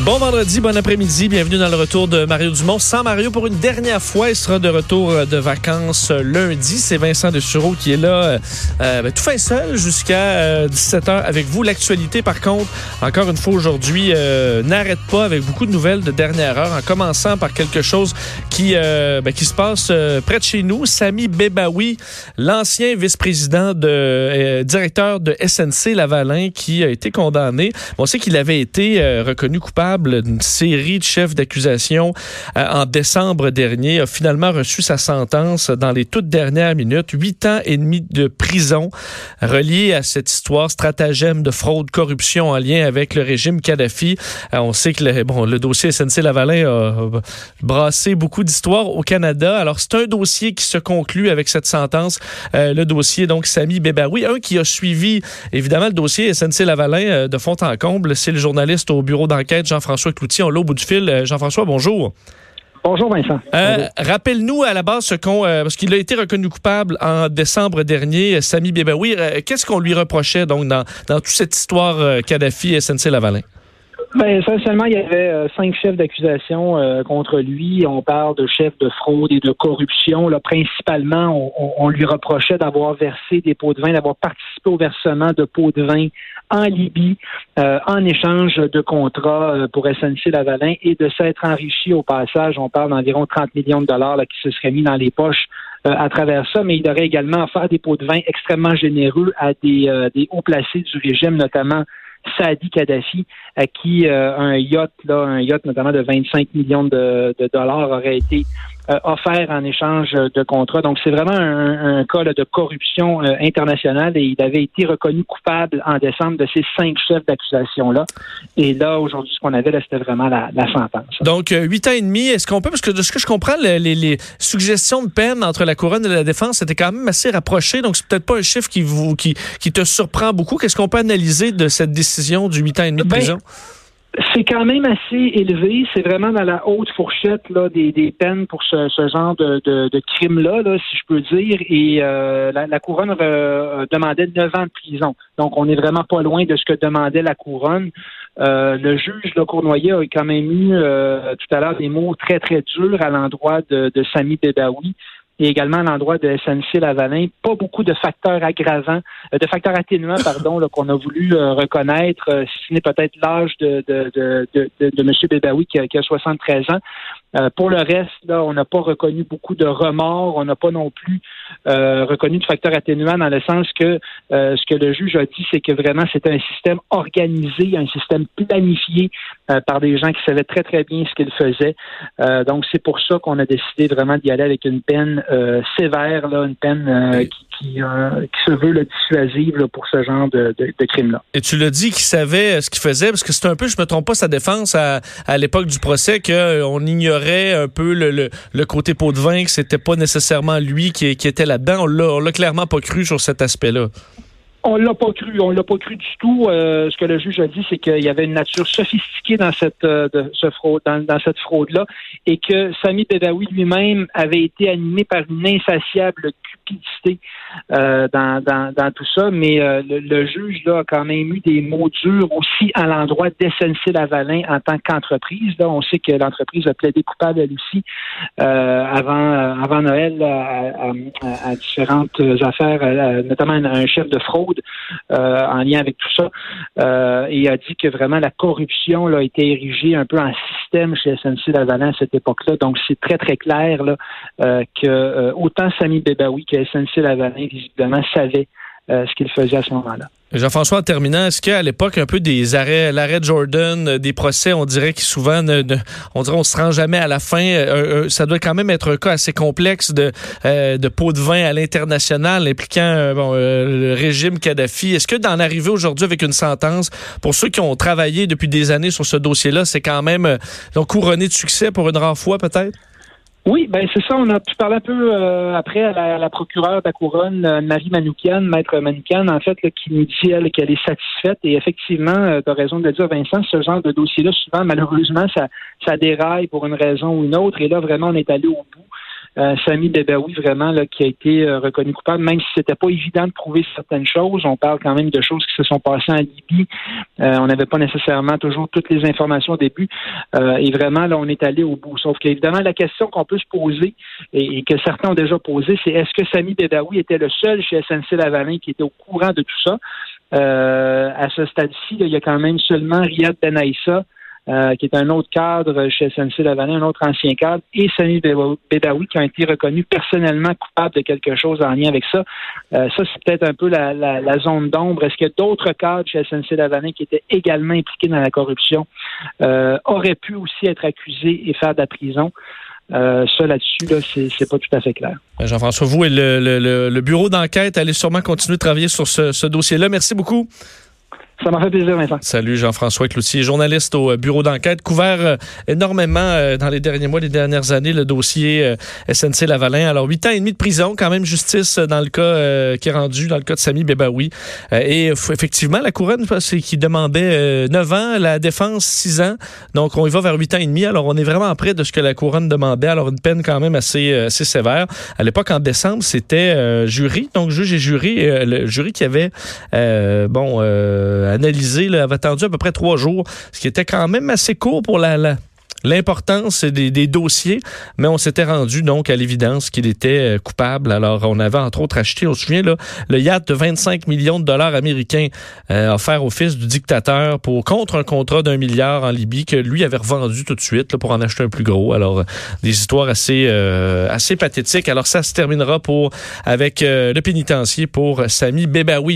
Bon vendredi, bon après-midi, bienvenue dans le retour de Mario Dumont. Sans Mario pour une dernière fois, il sera de retour euh, de vacances euh, lundi. C'est Vincent de Sureau qui est là, euh, ben, tout fin seul jusqu'à 17h avec vous. L'actualité, par contre, encore une fois aujourd'hui, n'arrête pas avec beaucoup de nouvelles de dernière heure, en commençant par quelque chose qui, ben, qui se passe près de chez nous. Sami Bebaoui, l'ancien vice-président de directeur de SNC Lavalin, qui a été condamné. On sait qu'il avait été reconnu coupable d'une série de chefs d'accusation euh, en décembre dernier, a finalement reçu sa sentence dans les toutes dernières minutes. Huit ans et demi de prison relié à cette histoire stratagème de fraude, corruption en lien avec le régime Kadhafi. Euh, on sait que le, bon, le dossier SNC-Lavalin a brassé beaucoup d'histoires au Canada. Alors, c'est un dossier qui se conclut avec cette sentence. Euh, le dossier, donc, Bebaoui, un qui a suivi, évidemment, le dossier SNC-Lavalin de fond en comble. C'est le journaliste au bureau d'enquête Jean-François Cloutier. On l'a au bout du fil. Euh, Jean-François, bonjour. Bonjour Vincent. Euh, rappelle-nous à la base ce qu'on, euh, parce qu'il a été reconnu coupable en décembre dernier, Sami Bébaoui. Qu'est-ce qu'on lui reprochait donc dans, toute cette histoire Kadhafi et SNC Lavalin? Ben, essentiellement, il y avait cinq chefs d'accusation contre lui. On parle de chefs de fraude et de corruption. Là, principalement, on lui reprochait d'avoir versé des pots de vin, d'avoir participé au versement de pots de vin en Libye euh, en échange de contrats euh, pour SNC-Lavalin et de s'être enrichi au passage. On parle d'environ 30 millions de dollars qui se seraient mis dans les poches euh, à travers ça, mais il aurait également offert des pots de vin extrêmement généreux à des, des hauts placés du régime, notamment Saadi Kadhafi, à qui un yacht, là, un yacht notamment de 25 millions de dollars aurait été euh, offert en échange de contrats. Donc, c'est vraiment un, cas de corruption euh, internationale et il avait été reconnu coupable en décembre de ces cinq chefs d'accusation-là. Et là, aujourd'hui, ce qu'on avait, là, c'était vraiment la, sentence. Donc, euh, huit ans et demi, est-ce qu'on peut, parce que de ce que je comprends, les, suggestions de peine entre la couronne et la défense étaient quand même assez rapprochées, donc c'est peut-être pas un chiffre qui, vous, qui, qui te surprend beaucoup. Qu'est-ce qu'on peut analyser de cette décision du huit ans et demi de ben, prison? C'est quand même assez élevé. C'est vraiment dans la haute fourchette là, des, des peines pour ce, ce genre de, de, de crime-là, là, si je peux dire. Et euh, la, la, couronne euh, demandait 9 ans de prison. Donc, on n'est vraiment pas loin de ce que demandait la couronne. Euh, le juge le Cournoyer a quand même eu euh, tout à l'heure des mots très, très durs à l'endroit de, de Sami Bedaoui et également à l'endroit de SNC Lavalin. Pas beaucoup de facteurs aggravants, euh, de facteurs atténuants, pardon, qu'on a voulu euh, reconnaître, euh, si ce n'est peut-être l'âge de, de, de, de, de M. Bébaoui qui a, qui a 73 ans. Euh, pour le reste, là, on n'a pas reconnu beaucoup de remords. On n'a pas non plus euh, reconnu de facteurs atténuants dans le sens que euh, ce que le juge a dit, c'est que vraiment c'était un système organisé, un système planifié par des gens qui savaient très très bien ce qu'ils faisaient. donc c'est pour ça qu'on a décidé vraiment d'y aller avec une peine sévère, là, une peine qui qui, se veut le dissuasive pour ce genre de, crime-là. Et tu l'as dit qu'il savait ce qu'il faisait, parce que c'est un peu, je me trompe pas, sa défense à, l'époque du procès, qu'on ignorait un peu le, le, côté pot de vin, que c'était pas nécessairement lui qui, qui était là-dedans. On l'a clairement pas cru sur cet aspect-là. On l'a pas cru, on l'a pas cru du tout. Euh, ce que le juge a dit, c'est qu'il y avait une nature sophistiquée dans cette euh, de, ce fraude, dans, dans cette fraude-là, et que Sami Bedawi lui-même avait été animé par une insatiable cupidité euh, dans, dans, dans, tout ça. Mais le, juge là a quand même eu des mots durs aussi à l'endroit d'SNC Lavalin en tant qu'entreprise. Là, on sait que l'entreprise a plaidé coupable elle aussi avant avant Noël à, à, à différentes affaires, notamment un chef de fraude euh, en lien avec tout ça. Euh, et a dit que vraiment la corruption a été érigée un peu en système chez SNC-Lavalin à cette époque-là. Donc, c'est très, très clair euh, que autant Sami Bebaoui que SNC-Lavalin, visiblement, savaient ce qu'il faisait à ce moment-là. Jean-François, en terminant, est-ce qu'à l'époque, un peu des arrêts, l'arrêt Jordan, euh, des procès, on dirait qu'ils souvent, ne, on dirait se rend jamais à la fin. Euh, euh, ça doit quand même être un cas assez complexe de, de pot de vin à l'international impliquant bon, le régime Kadhafi. Est-ce que d'en arriver aujourd'hui avec une sentence, pour ceux qui ont travaillé depuis des années sur ce dossier-là, c'est quand même donc couronné de succès pour une rare fois peut-être? Oui, ben c'est ça. On a pu parler un peu euh, après à la, procureure de la couronne, euh, Marie Manoukian, maître Manoukian, en fait, qui nous dit elle qu'elle est satisfaite. Et effectivement, euh, tu as raison de le dire, Vincent, ce genre de dossier-là, souvent, malheureusement, ça, ça déraille pour une raison ou une autre. Et là, vraiment, on est allé au bout. Euh, Sami Bebaoui, vraiment, là, qui a été euh, reconnu coupable, même si c'était pas évident de prouver certaines choses. On parle quand même de choses qui se sont passées en Libye. Euh, on n'avait pas nécessairement toujours toutes les informations au début. Euh, et vraiment, là, on est allé au bout. Sauf qu'évidemment, la question qu'on peut se poser et, que certains ont déjà posé, c'est est-ce que Sami Bebaoui était le seul chez SNC Lavalin qui était au courant de tout ça? à ce stade-ci, il y a quand même seulement Riyad Benaïssa, euh, qui est un autre cadre chez SNC Lavalin, un autre ancien cadre, et Sami Bedawi, qui ont été reconnus personnellement coupables de quelque chose en lien avec ça. Euh, ça, c'est peut-être un peu la, zone d'ombre. Est-ce que d'autres cadres chez SNC Lavalin qui étaient également impliqués dans la corruption euh, auraient pu aussi être accusés et faire de la prison? Ça là-dessus, là, c'est pas tout à fait clair. Jean-François, vous et le, bureau d'enquête allez sûrement continuer de travailler sur ce dossier-là. Merci beaucoup. Ça m'a fait plaisir, Vincent. Salut, Jean-François Cloutier, journaliste au euh, bureau d'enquête, couvert euh, énormément euh, dans les derniers mois, les dernières années, le dossier SNC Lavalin. Alors, huit ans et demi de prison, quand même justice dans le cas qui est rendu, dans le cas de Sami Bebaoui. et effectivement, la couronne, c'est qui demandait neuf ans, la défense six ans. Donc, on y va vers huit ans et demi. Alors, on est vraiment près de ce que la couronne demandait. Alors, une peine quand même assez, assez sévère. À l'époque, en décembre, c'était jury, donc juge et jury, le jury qui avait, bon, analysé, là, avait attendu à peu près trois jours, ce qui était quand même assez court pour l'importance des, dossiers, mais on s'était rendu donc à l'évidence qu'il était euh, coupable. Alors, on avait entre autres acheté, on se souvient, le yacht de 25 millions de dollars américains euh, offert au fils du dictateur pour contre un contrat d'un milliard en Libye que lui avait revendu tout de suite pour en acheter un plus gros. Alors, euh, des histoires assez assez pathétiques. Alors, ça se terminera pour avec le pénitencier pour Sami Bebaoui.